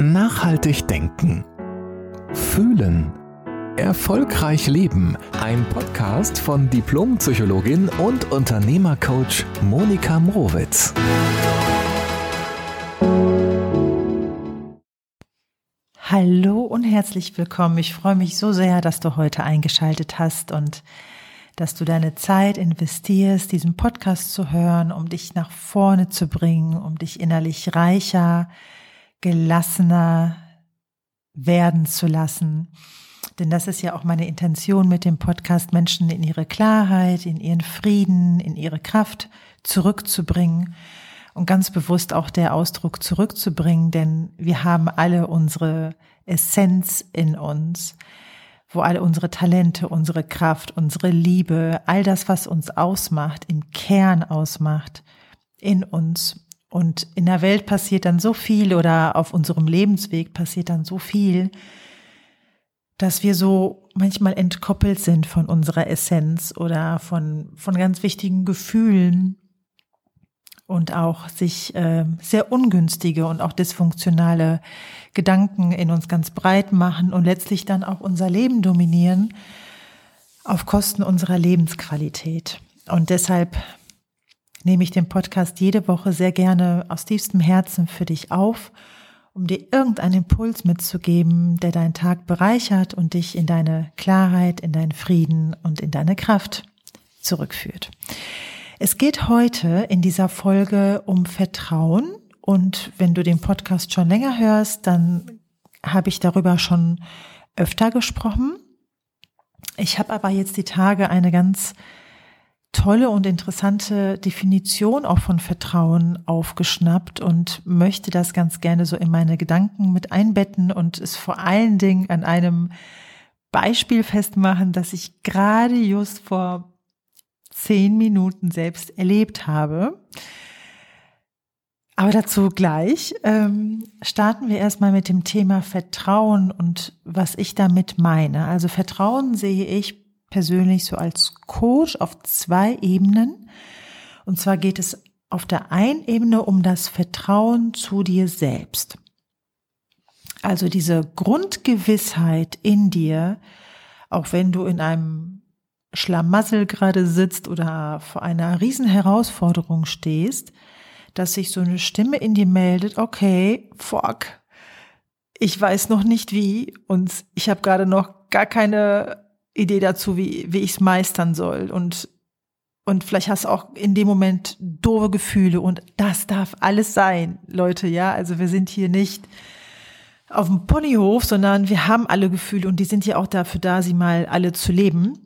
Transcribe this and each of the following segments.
Nachhaltig denken. Fühlen. Erfolgreich leben. Ein Podcast von Diplompsychologin und Unternehmercoach Monika Mrowitz. Hallo und herzlich willkommen. Ich freue mich so sehr, dass du heute eingeschaltet hast und dass du deine Zeit investierst, diesen Podcast zu hören, um dich nach vorne zu bringen, um dich innerlich reicher, gelassener werden zu lassen. Denn das ist ja auch meine Intention mit dem Podcast, Menschen in ihre Klarheit, in ihren Frieden, in ihre Kraft zurückzubringen und ganz bewusst auch der Ausdruck zurückzubringen, denn wir haben alle unsere Essenz in uns, wo alle unsere Talente, unsere Kraft, unsere Liebe, all das, was uns ausmacht, im Kern ausmacht, in uns und in der Welt passiert dann so viel oder auf unserem Lebensweg passiert dann so viel, dass wir so manchmal entkoppelt sind von unserer Essenz oder von, von ganz wichtigen Gefühlen und auch sich äh, sehr ungünstige und auch dysfunktionale Gedanken in uns ganz breit machen und letztlich dann auch unser Leben dominieren auf Kosten unserer Lebensqualität. Und deshalb nehme ich den Podcast jede Woche sehr gerne aus tiefstem Herzen für dich auf, um dir irgendeinen Impuls mitzugeben, der deinen Tag bereichert und dich in deine Klarheit, in deinen Frieden und in deine Kraft zurückführt. Es geht heute in dieser Folge um Vertrauen und wenn du den Podcast schon länger hörst, dann habe ich darüber schon öfter gesprochen. Ich habe aber jetzt die Tage eine ganz tolle und interessante Definition auch von Vertrauen aufgeschnappt und möchte das ganz gerne so in meine Gedanken mit einbetten und es vor allen Dingen an einem Beispiel festmachen, das ich gerade just vor zehn Minuten selbst erlebt habe. Aber dazu gleich ähm, starten wir erstmal mit dem Thema Vertrauen und was ich damit meine. Also Vertrauen sehe ich persönlich so als Coach auf zwei Ebenen. Und zwar geht es auf der einen Ebene um das Vertrauen zu dir selbst. Also diese Grundgewissheit in dir, auch wenn du in einem Schlamassel gerade sitzt oder vor einer riesen Herausforderung stehst, dass sich so eine Stimme in dir meldet, okay, fuck, ich weiß noch nicht wie und ich habe gerade noch gar keine Idee dazu, wie, wie ich es meistern soll. Und, und vielleicht hast du auch in dem Moment doofe Gefühle und das darf alles sein, Leute, ja. Also wir sind hier nicht auf dem Ponyhof, sondern wir haben alle Gefühle und die sind ja auch dafür da, sie mal alle zu leben.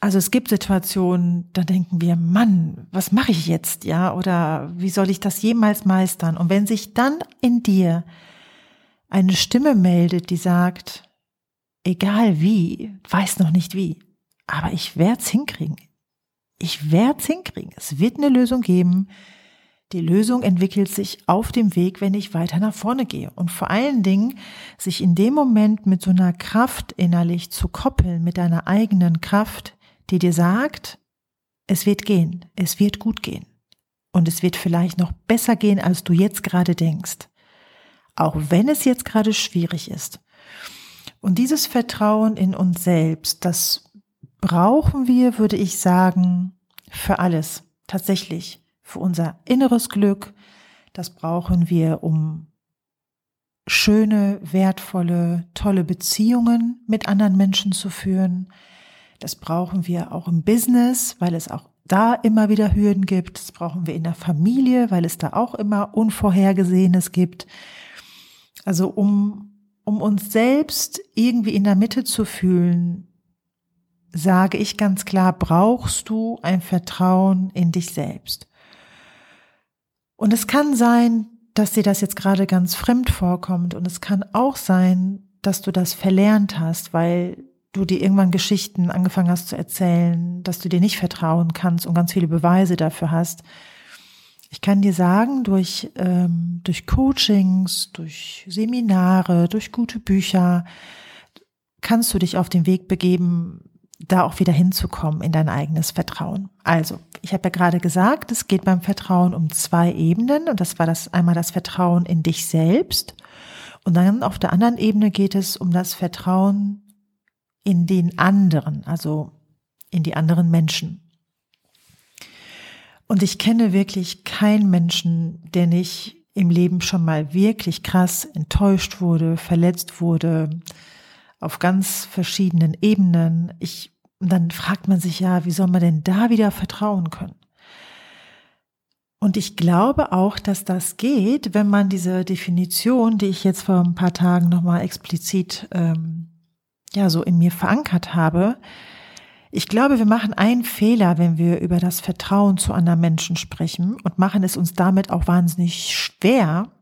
Also es gibt Situationen, da denken wir, Mann, was mache ich jetzt, ja? Oder wie soll ich das jemals meistern? Und wenn sich dann in dir eine Stimme meldet, die sagt, egal wie, weiß noch nicht wie, aber ich werde es hinkriegen. Ich werde es hinkriegen. Es wird eine Lösung geben. Die Lösung entwickelt sich auf dem Weg, wenn ich weiter nach vorne gehe. Und vor allen Dingen, sich in dem Moment mit so einer Kraft innerlich zu koppeln, mit deiner eigenen Kraft, die dir sagt, es wird gehen, es wird gut gehen. Und es wird vielleicht noch besser gehen, als du jetzt gerade denkst. Auch wenn es jetzt gerade schwierig ist. Und dieses Vertrauen in uns selbst, das brauchen wir, würde ich sagen, für alles. Tatsächlich. Für unser inneres Glück. Das brauchen wir, um schöne, wertvolle, tolle Beziehungen mit anderen Menschen zu führen. Das brauchen wir auch im Business, weil es auch da immer wieder Hürden gibt. Das brauchen wir in der Familie, weil es da auch immer Unvorhergesehenes gibt. Also um um uns selbst irgendwie in der Mitte zu fühlen, sage ich ganz klar, brauchst du ein Vertrauen in dich selbst. Und es kann sein, dass dir das jetzt gerade ganz fremd vorkommt und es kann auch sein, dass du das verlernt hast, weil du dir irgendwann Geschichten angefangen hast zu erzählen, dass du dir nicht vertrauen kannst und ganz viele Beweise dafür hast. Ich kann dir sagen, durch, ähm, durch Coachings, durch Seminare, durch gute Bücher kannst du dich auf den Weg begeben, da auch wieder hinzukommen in dein eigenes Vertrauen. Also, ich habe ja gerade gesagt, es geht beim Vertrauen um zwei Ebenen und das war das einmal das Vertrauen in dich selbst Und dann auf der anderen Ebene geht es um das Vertrauen in den anderen, also in die anderen Menschen. Und ich kenne wirklich keinen Menschen, der nicht im Leben schon mal wirklich krass enttäuscht wurde, verletzt wurde, auf ganz verschiedenen Ebenen. Ich, dann fragt man sich ja, wie soll man denn da wieder vertrauen können? Und ich glaube auch, dass das geht, wenn man diese Definition, die ich jetzt vor ein paar Tagen nochmal explizit ähm, ja so in mir verankert habe, ich glaube, wir machen einen Fehler, wenn wir über das Vertrauen zu anderen Menschen sprechen und machen es uns damit auch wahnsinnig schwer,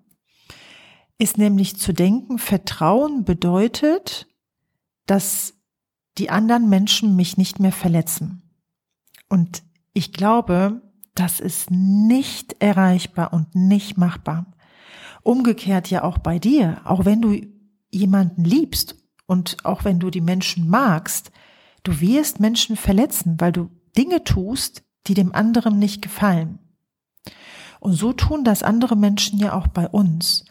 ist nämlich zu denken, Vertrauen bedeutet, dass die anderen Menschen mich nicht mehr verletzen. Und ich glaube, das ist nicht erreichbar und nicht machbar. Umgekehrt ja auch bei dir, auch wenn du jemanden liebst und auch wenn du die Menschen magst, Du wirst Menschen verletzen, weil du Dinge tust, die dem anderen nicht gefallen. Und so tun das andere Menschen ja auch bei uns.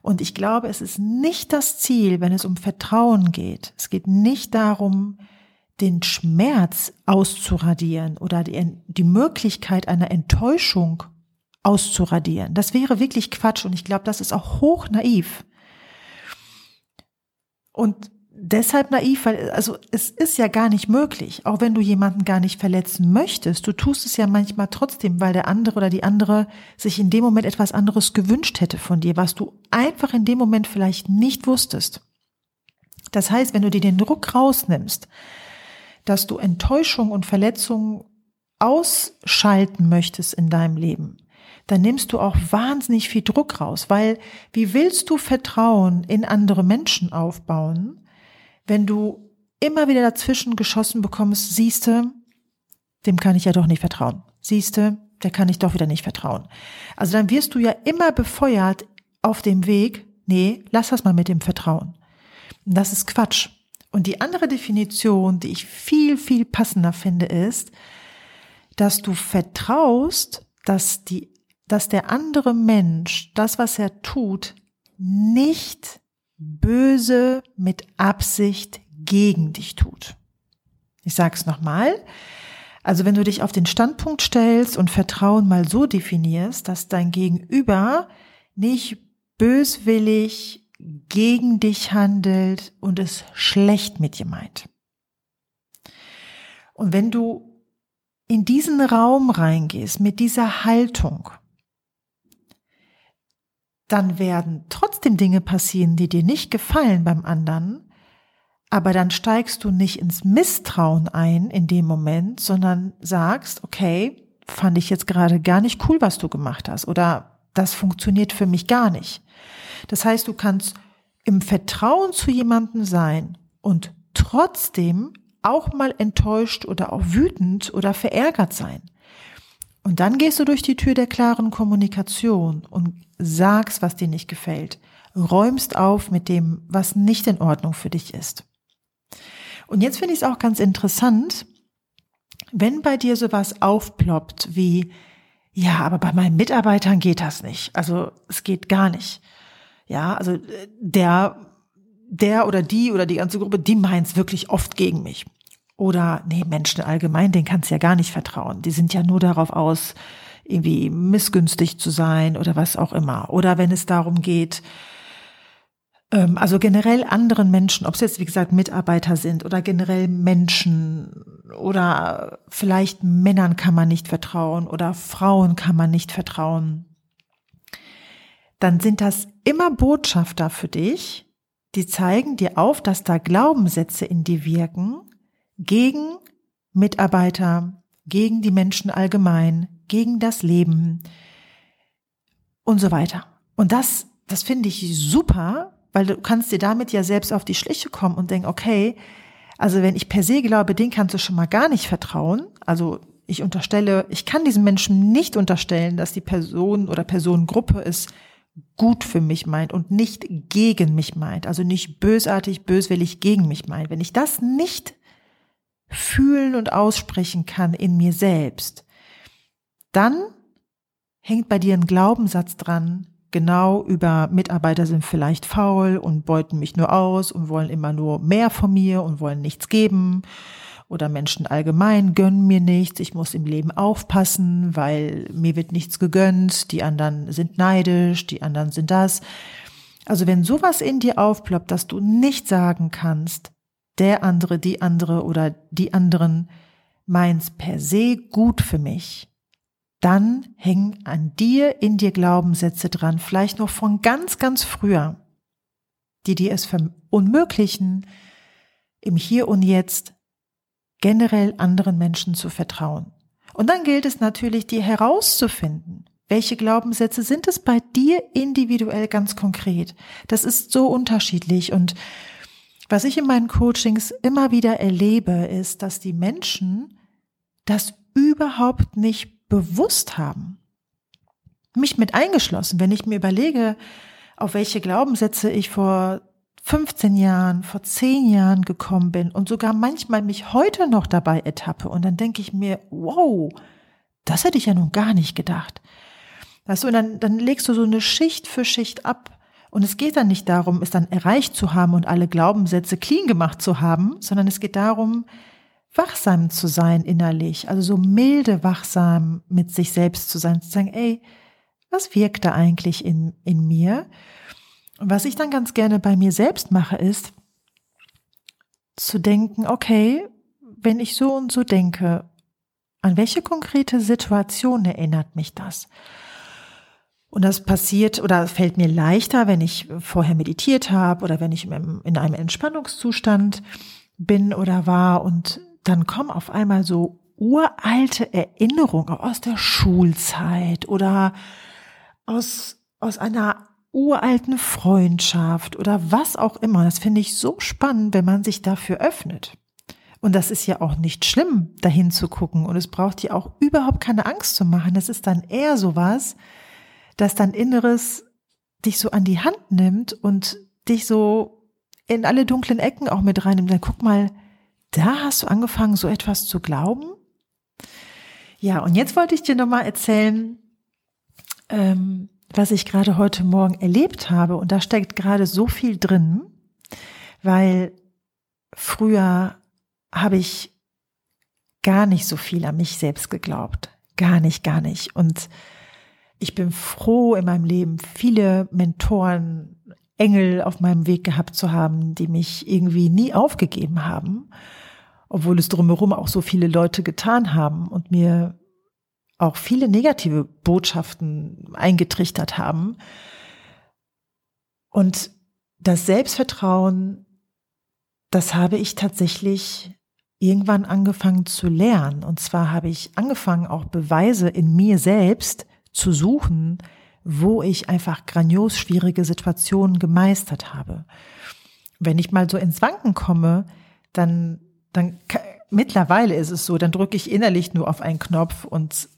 Und ich glaube, es ist nicht das Ziel, wenn es um Vertrauen geht. Es geht nicht darum, den Schmerz auszuradieren oder die, die Möglichkeit einer Enttäuschung auszuradieren. Das wäre wirklich Quatsch und ich glaube, das ist auch hoch naiv. Und deshalb naiv, weil also es ist ja gar nicht möglich, auch wenn du jemanden gar nicht verletzen möchtest. Du tust es ja manchmal trotzdem, weil der andere oder die andere sich in dem Moment etwas anderes gewünscht hätte von dir, was du einfach in dem Moment vielleicht nicht wusstest. Das heißt, wenn du dir den Druck rausnimmst, dass du Enttäuschung und Verletzung ausschalten möchtest in deinem Leben, dann nimmst du auch wahnsinnig viel Druck raus, weil wie willst du Vertrauen in andere Menschen aufbauen, wenn du immer wieder dazwischen geschossen bekommst, siehste, dem kann ich ja doch nicht vertrauen. Siehste, der kann ich doch wieder nicht vertrauen. Also dann wirst du ja immer befeuert auf dem Weg, nee, lass das mal mit dem Vertrauen. das ist Quatsch. Und die andere Definition, die ich viel, viel passender finde, ist, dass du vertraust, dass die, dass der andere Mensch das, was er tut, nicht böse mit Absicht gegen dich tut. Ich sage es nochmal. Also wenn du dich auf den Standpunkt stellst und Vertrauen mal so definierst, dass dein Gegenüber nicht böswillig gegen dich handelt und es schlecht mit dir meint. Und wenn du in diesen Raum reingehst mit dieser Haltung, dann werden trotzdem Dinge passieren, die dir nicht gefallen beim anderen, aber dann steigst du nicht ins Misstrauen ein in dem Moment, sondern sagst, okay, fand ich jetzt gerade gar nicht cool, was du gemacht hast oder das funktioniert für mich gar nicht. Das heißt, du kannst im Vertrauen zu jemandem sein und trotzdem auch mal enttäuscht oder auch wütend oder verärgert sein. Und dann gehst du durch die Tür der klaren Kommunikation und sagst, was dir nicht gefällt. Räumst auf mit dem, was nicht in Ordnung für dich ist. Und jetzt finde ich es auch ganz interessant, wenn bei dir sowas aufploppt wie, ja, aber bei meinen Mitarbeitern geht das nicht. Also es geht gar nicht. Ja, also der, der oder die oder die ganze Gruppe, die meint es wirklich oft gegen mich. Oder, nee, Menschen allgemein, denen kannst du ja gar nicht vertrauen. Die sind ja nur darauf aus, irgendwie missgünstig zu sein oder was auch immer. Oder wenn es darum geht, ähm, also generell anderen Menschen, ob es jetzt wie gesagt Mitarbeiter sind oder generell Menschen oder vielleicht Männern kann man nicht vertrauen oder Frauen kann man nicht vertrauen, dann sind das immer Botschafter für dich, die zeigen dir auf, dass da Glaubenssätze in dir wirken, gegen Mitarbeiter, gegen die Menschen allgemein, gegen das Leben und so weiter. Und das, das finde ich super, weil du kannst dir damit ja selbst auf die Schliche kommen und denken, okay, also wenn ich per se glaube, den kannst du schon mal gar nicht vertrauen, also ich unterstelle, ich kann diesem Menschen nicht unterstellen, dass die Person oder Personengruppe es gut für mich meint und nicht gegen mich meint, also nicht bösartig, böswillig gegen mich meint. Wenn ich das nicht fühlen und aussprechen kann in mir selbst, dann hängt bei dir ein Glaubenssatz dran, genau über Mitarbeiter sind vielleicht faul und beuten mich nur aus und wollen immer nur mehr von mir und wollen nichts geben. Oder Menschen allgemein gönnen mir nichts, ich muss im Leben aufpassen, weil mir wird nichts gegönnt, die anderen sind neidisch, die anderen sind das. Also wenn sowas in dir aufploppt, dass du nicht sagen kannst, der andere, die andere oder die anderen meins per se gut für mich, dann hängen an dir in dir Glaubenssätze dran, vielleicht noch von ganz, ganz früher, die dir es verunmöglichen, im Hier und Jetzt generell anderen Menschen zu vertrauen. Und dann gilt es natürlich, dir herauszufinden, welche Glaubenssätze sind es bei dir individuell ganz konkret. Das ist so unterschiedlich und was ich in meinen Coachings immer wieder erlebe, ist, dass die Menschen das überhaupt nicht bewusst haben. Mich mit eingeschlossen, wenn ich mir überlege, auf welche Glaubenssätze ich vor 15 Jahren, vor 10 Jahren gekommen bin und sogar manchmal mich heute noch dabei ertappe und dann denke ich mir, wow, das hätte ich ja nun gar nicht gedacht. Weißt du, und dann, dann legst du so eine Schicht für Schicht ab und es geht dann nicht darum, es dann erreicht zu haben und alle Glaubenssätze clean gemacht zu haben, sondern es geht darum, wachsam zu sein innerlich, also so milde wachsam mit sich selbst zu sein, zu sagen, ey, was wirkt da eigentlich in, in mir? Und was ich dann ganz gerne bei mir selbst mache, ist zu denken, okay, wenn ich so und so denke, an welche konkrete Situation erinnert mich das? Und das passiert oder fällt mir leichter, wenn ich vorher meditiert habe oder wenn ich in einem Entspannungszustand bin oder war und dann kommen auf einmal so uralte Erinnerungen aus der Schulzeit oder aus, aus einer uralten Freundschaft oder was auch immer. Das finde ich so spannend, wenn man sich dafür öffnet. Und das ist ja auch nicht schlimm, dahin zu gucken. Und es braucht dir auch überhaupt keine Angst zu machen. Es ist dann eher sowas, dass dein Inneres dich so an die Hand nimmt und dich so in alle dunklen Ecken auch mit reinnimmt. Dann guck mal, da hast du angefangen, so etwas zu glauben? Ja, und jetzt wollte ich dir nochmal erzählen, ähm, was ich gerade heute Morgen erlebt habe. Und da steckt gerade so viel drin, weil früher habe ich gar nicht so viel an mich selbst geglaubt. Gar nicht, gar nicht. Und ich bin froh in meinem Leben, viele Mentoren, Engel auf meinem Weg gehabt zu haben, die mich irgendwie nie aufgegeben haben, obwohl es drumherum auch so viele Leute getan haben und mir auch viele negative Botschaften eingetrichtert haben. Und das Selbstvertrauen, das habe ich tatsächlich irgendwann angefangen zu lernen. Und zwar habe ich angefangen, auch Beweise in mir selbst zu suchen, wo ich einfach grandios schwierige Situationen gemeistert habe. Wenn ich mal so ins Wanken komme, dann, dann mittlerweile ist es so, dann drücke ich innerlich nur auf einen Knopf und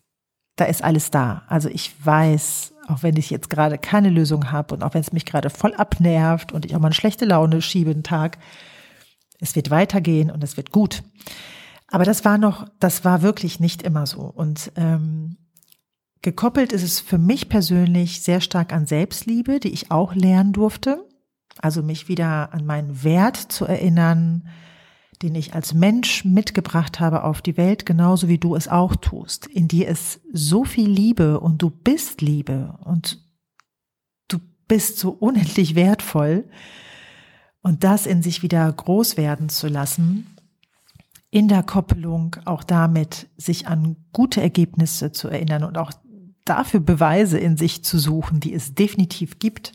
da ist alles da. Also ich weiß, auch wenn ich jetzt gerade keine Lösung habe und auch wenn es mich gerade voll abnervt und ich auch mal eine schlechte Laune schiebe einen Tag, es wird weitergehen und es wird gut. Aber das war noch, das war wirklich nicht immer so. Und ähm, Gekoppelt ist es für mich persönlich sehr stark an Selbstliebe, die ich auch lernen durfte. Also mich wieder an meinen Wert zu erinnern, den ich als Mensch mitgebracht habe auf die Welt, genauso wie du es auch tust. In dir ist so viel Liebe und du bist Liebe und du bist so unendlich wertvoll. Und das in sich wieder groß werden zu lassen, in der Koppelung auch damit sich an gute Ergebnisse zu erinnern und auch dafür Beweise in sich zu suchen, die es definitiv gibt,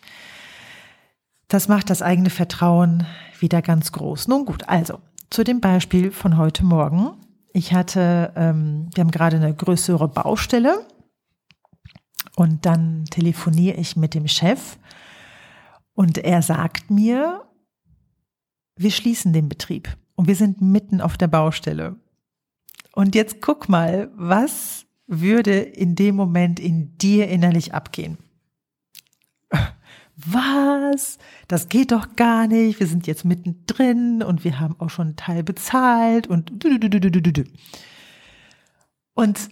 das macht das eigene Vertrauen wieder ganz groß. Nun gut, also zu dem Beispiel von heute Morgen. Ich hatte, ähm, wir haben gerade eine größere Baustelle und dann telefoniere ich mit dem Chef und er sagt mir, wir schließen den Betrieb und wir sind mitten auf der Baustelle. Und jetzt guck mal, was würde in dem Moment in dir innerlich abgehen? Was? Das geht doch gar nicht. Wir sind jetzt mittendrin und wir haben auch schon einen Teil bezahlt und und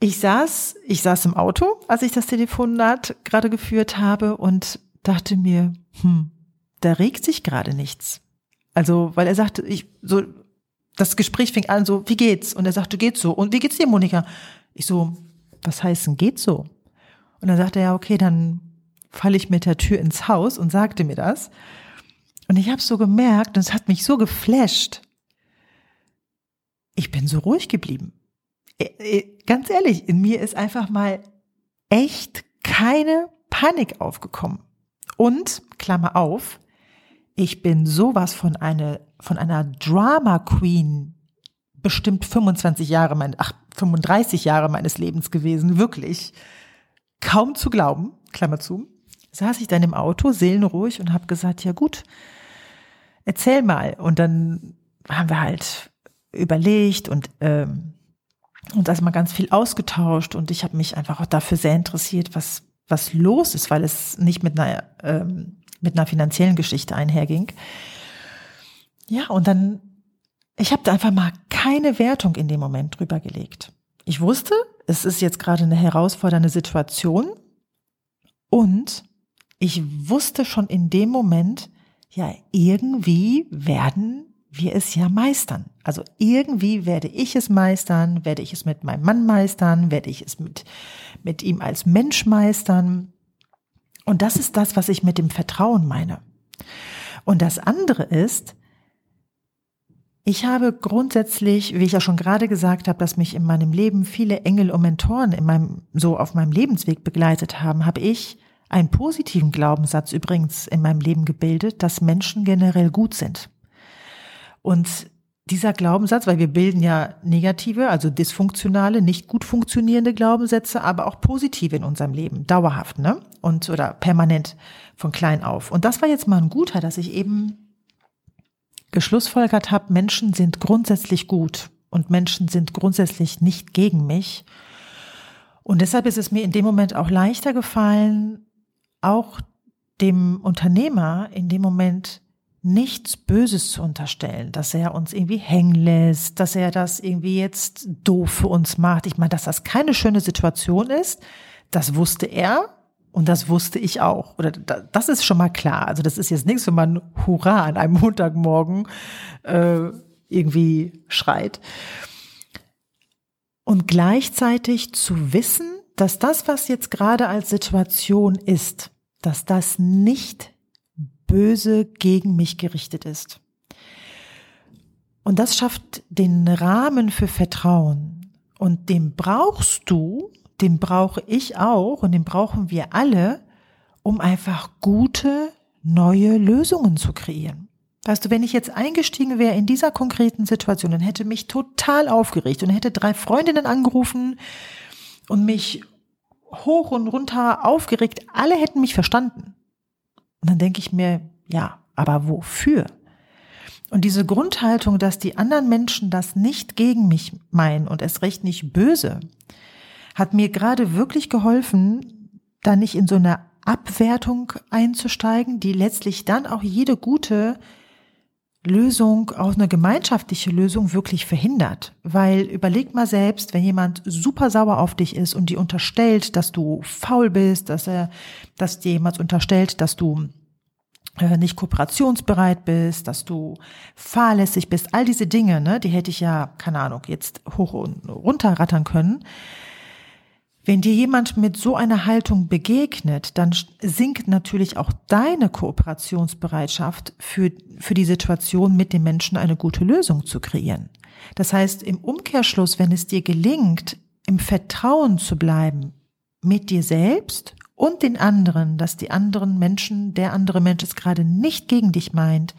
ich saß, ich saß im Auto, als ich das Telefonat gerade geführt habe und dachte mir, hm, da regt sich gerade nichts. Also, weil er sagte, ich, so, das Gespräch fing an so, wie geht's? Und er sagte, geht's so. Und wie geht's dir, Monika? Ich so, was heißt denn geht's so? Und dann sagte er, ja, okay, dann falle ich mit der Tür ins Haus und sagte mir das. Und ich habe so gemerkt, und es hat mich so geflasht. Ich bin so ruhig geblieben. Äh, äh, ganz ehrlich, in mir ist einfach mal echt keine Panik aufgekommen. Und, Klammer auf, ich bin sowas von eine, von einer Drama Queen bestimmt 25 Jahre, mein, ach, 35 Jahre meines Lebens gewesen, wirklich. Kaum zu glauben, Klammer zu, saß ich dann im Auto, seelenruhig und habe gesagt, ja gut, erzähl mal. Und dann haben wir halt überlegt und ähm, und erstmal ganz viel ausgetauscht und ich habe mich einfach auch dafür sehr interessiert, was was los ist, weil es nicht mit einer ähm, mit einer finanziellen Geschichte einherging. Ja, und dann ich habe da einfach mal keine Wertung in dem Moment drüber gelegt. Ich wusste, es ist jetzt gerade eine herausfordernde Situation und ich wusste schon in dem Moment, ja, irgendwie werden wir es ja meistern. Also irgendwie werde ich es meistern, werde ich es mit meinem Mann meistern, werde ich es mit, mit ihm als Mensch meistern. Und das ist das, was ich mit dem Vertrauen meine. Und das andere ist, ich habe grundsätzlich, wie ich ja schon gerade gesagt habe, dass mich in meinem Leben viele Engel und Mentoren in meinem, so auf meinem Lebensweg begleitet haben, habe ich einen positiven Glaubenssatz übrigens in meinem Leben gebildet, dass Menschen generell gut sind. Und dieser Glaubenssatz, weil wir bilden ja negative, also dysfunktionale, nicht gut funktionierende Glaubenssätze, aber auch positive in unserem Leben, dauerhaft, ne? Und oder permanent von klein auf. Und das war jetzt mal ein guter, dass ich eben geschlussfolgert habe, Menschen sind grundsätzlich gut und Menschen sind grundsätzlich nicht gegen mich. Und deshalb ist es mir in dem Moment auch leichter gefallen, auch dem Unternehmer in dem Moment nichts Böses zu unterstellen, dass er uns irgendwie hängen lässt, dass er das irgendwie jetzt doof für uns macht. Ich meine, dass das keine schöne Situation ist, das wusste er und das wusste ich auch. Oder das ist schon mal klar. Also das ist jetzt nichts, wenn man Hurra an einem Montagmorgen äh, irgendwie schreit. Und gleichzeitig zu wissen, dass das, was jetzt gerade als Situation ist, dass das nicht böse gegen mich gerichtet ist. Und das schafft den Rahmen für Vertrauen. Und den brauchst du, den brauche ich auch und den brauchen wir alle, um einfach gute, neue Lösungen zu kreieren. Weißt du, wenn ich jetzt eingestiegen wäre in dieser konkreten Situation, dann hätte mich total aufgeregt und hätte drei Freundinnen angerufen und mich hoch und runter aufgeregt. Alle hätten mich verstanden. Und dann denke ich mir, ja, aber wofür? Und diese Grundhaltung, dass die anderen Menschen das nicht gegen mich meinen und es recht nicht böse, hat mir gerade wirklich geholfen, da nicht in so eine Abwertung einzusteigen, die letztlich dann auch jede gute Lösung, auch eine gemeinschaftliche Lösung wirklich verhindert. Weil überleg mal selbst, wenn jemand super sauer auf dich ist und dir unterstellt, dass du faul bist, dass er, dass dir jemand unterstellt, dass du äh, nicht kooperationsbereit bist, dass du fahrlässig bist, all diese Dinge, ne, die hätte ich ja, keine Ahnung, jetzt hoch und runter rattern können. Wenn dir jemand mit so einer Haltung begegnet, dann sinkt natürlich auch deine Kooperationsbereitschaft für, für die Situation mit dem Menschen eine gute Lösung zu kreieren. Das heißt, im Umkehrschluss, wenn es dir gelingt, im Vertrauen zu bleiben mit dir selbst und den anderen, dass die anderen Menschen, der andere Mensch es gerade nicht gegen dich meint,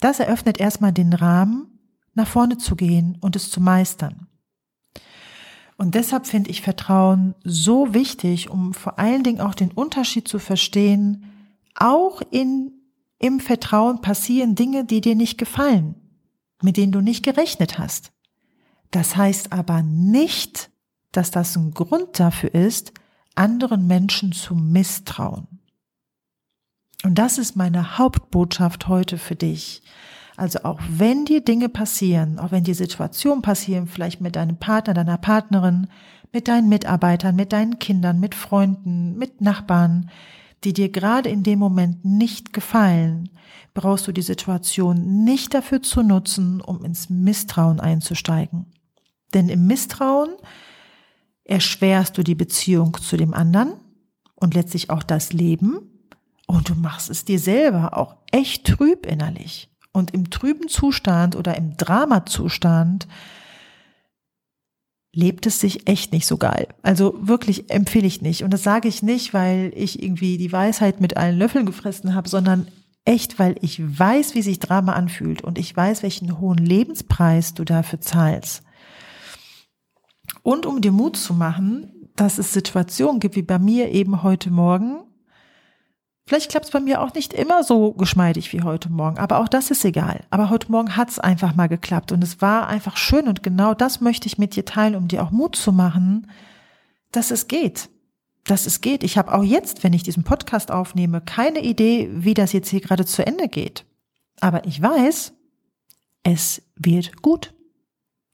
das eröffnet erstmal den Rahmen, nach vorne zu gehen und es zu meistern. Und deshalb finde ich Vertrauen so wichtig, um vor allen Dingen auch den Unterschied zu verstehen. Auch in, im Vertrauen passieren Dinge, die dir nicht gefallen, mit denen du nicht gerechnet hast. Das heißt aber nicht, dass das ein Grund dafür ist, anderen Menschen zu misstrauen. Und das ist meine Hauptbotschaft heute für dich. Also auch wenn dir Dinge passieren, auch wenn dir Situationen passieren, vielleicht mit deinem Partner, deiner Partnerin, mit deinen Mitarbeitern, mit deinen Kindern, mit Freunden, mit Nachbarn, die dir gerade in dem Moment nicht gefallen, brauchst du die Situation nicht dafür zu nutzen, um ins Misstrauen einzusteigen. Denn im Misstrauen erschwerst du die Beziehung zu dem anderen und letztlich auch das Leben und du machst es dir selber auch echt trüb innerlich. Und im trüben Zustand oder im Dramazustand lebt es sich echt nicht so geil. Also wirklich empfehle ich nicht. Und das sage ich nicht, weil ich irgendwie die Weisheit mit allen Löffeln gefressen habe, sondern echt, weil ich weiß, wie sich Drama anfühlt und ich weiß, welchen hohen Lebenspreis du dafür zahlst. Und um dir Mut zu machen, dass es Situationen gibt, wie bei mir eben heute Morgen, Vielleicht klappt es bei mir auch nicht immer so geschmeidig wie heute Morgen, aber auch das ist egal. Aber heute Morgen hat es einfach mal geklappt und es war einfach schön und genau das möchte ich mit dir teilen, um dir auch Mut zu machen, dass es geht. Dass es geht. Ich habe auch jetzt, wenn ich diesen Podcast aufnehme, keine Idee, wie das jetzt hier gerade zu Ende geht. Aber ich weiß, es wird gut.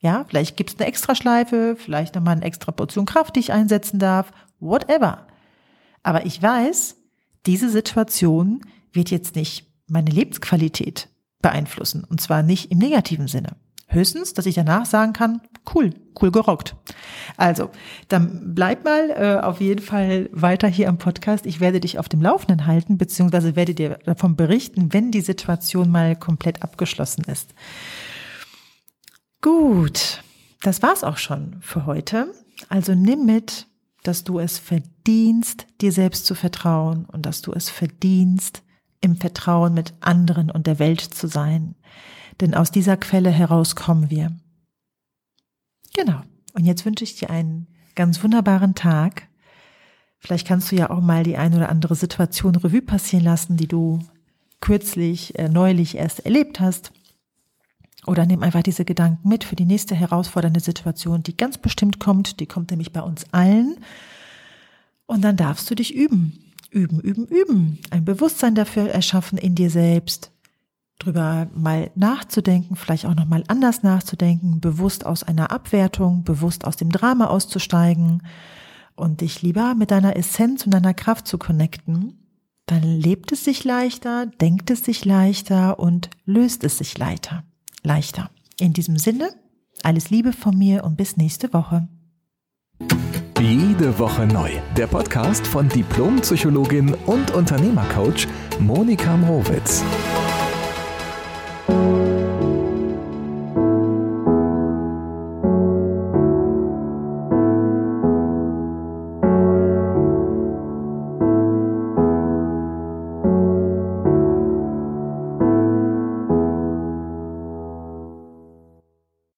Ja, vielleicht gibt es eine Extraschleife, vielleicht nochmal eine extra Portion Kraft, die ich einsetzen darf, whatever. Aber ich weiß, diese Situation wird jetzt nicht meine Lebensqualität beeinflussen. Und zwar nicht im negativen Sinne. Höchstens, dass ich danach sagen kann, cool, cool gerockt. Also, dann bleib mal äh, auf jeden Fall weiter hier am Podcast. Ich werde dich auf dem Laufenden halten, beziehungsweise werde dir davon berichten, wenn die Situation mal komplett abgeschlossen ist. Gut, das war's auch schon für heute. Also nimm mit, dass du es verdienst, dir selbst zu vertrauen und dass du es verdienst, im Vertrauen mit anderen und der Welt zu sein. Denn aus dieser Quelle heraus kommen wir. Genau. Und jetzt wünsche ich dir einen ganz wunderbaren Tag. Vielleicht kannst du ja auch mal die ein oder andere Situation Revue passieren lassen, die du kürzlich, äh, neulich erst erlebt hast. Oder nimm einfach diese Gedanken mit für die nächste herausfordernde Situation, die ganz bestimmt kommt. Die kommt nämlich bei uns allen. Und dann darfst du dich üben. Üben, üben, üben. Ein Bewusstsein dafür erschaffen in dir selbst. Drüber mal nachzudenken, vielleicht auch nochmal anders nachzudenken, bewusst aus einer Abwertung, bewusst aus dem Drama auszusteigen und dich lieber mit deiner Essenz und deiner Kraft zu connecten. Dann lebt es sich leichter, denkt es sich leichter und löst es sich leichter leichter. In diesem Sinne, alles Liebe von mir und bis nächste Woche. Jede Woche neu. Der Podcast von Diplompsychologin und Unternehmercoach Monika Mrowitz.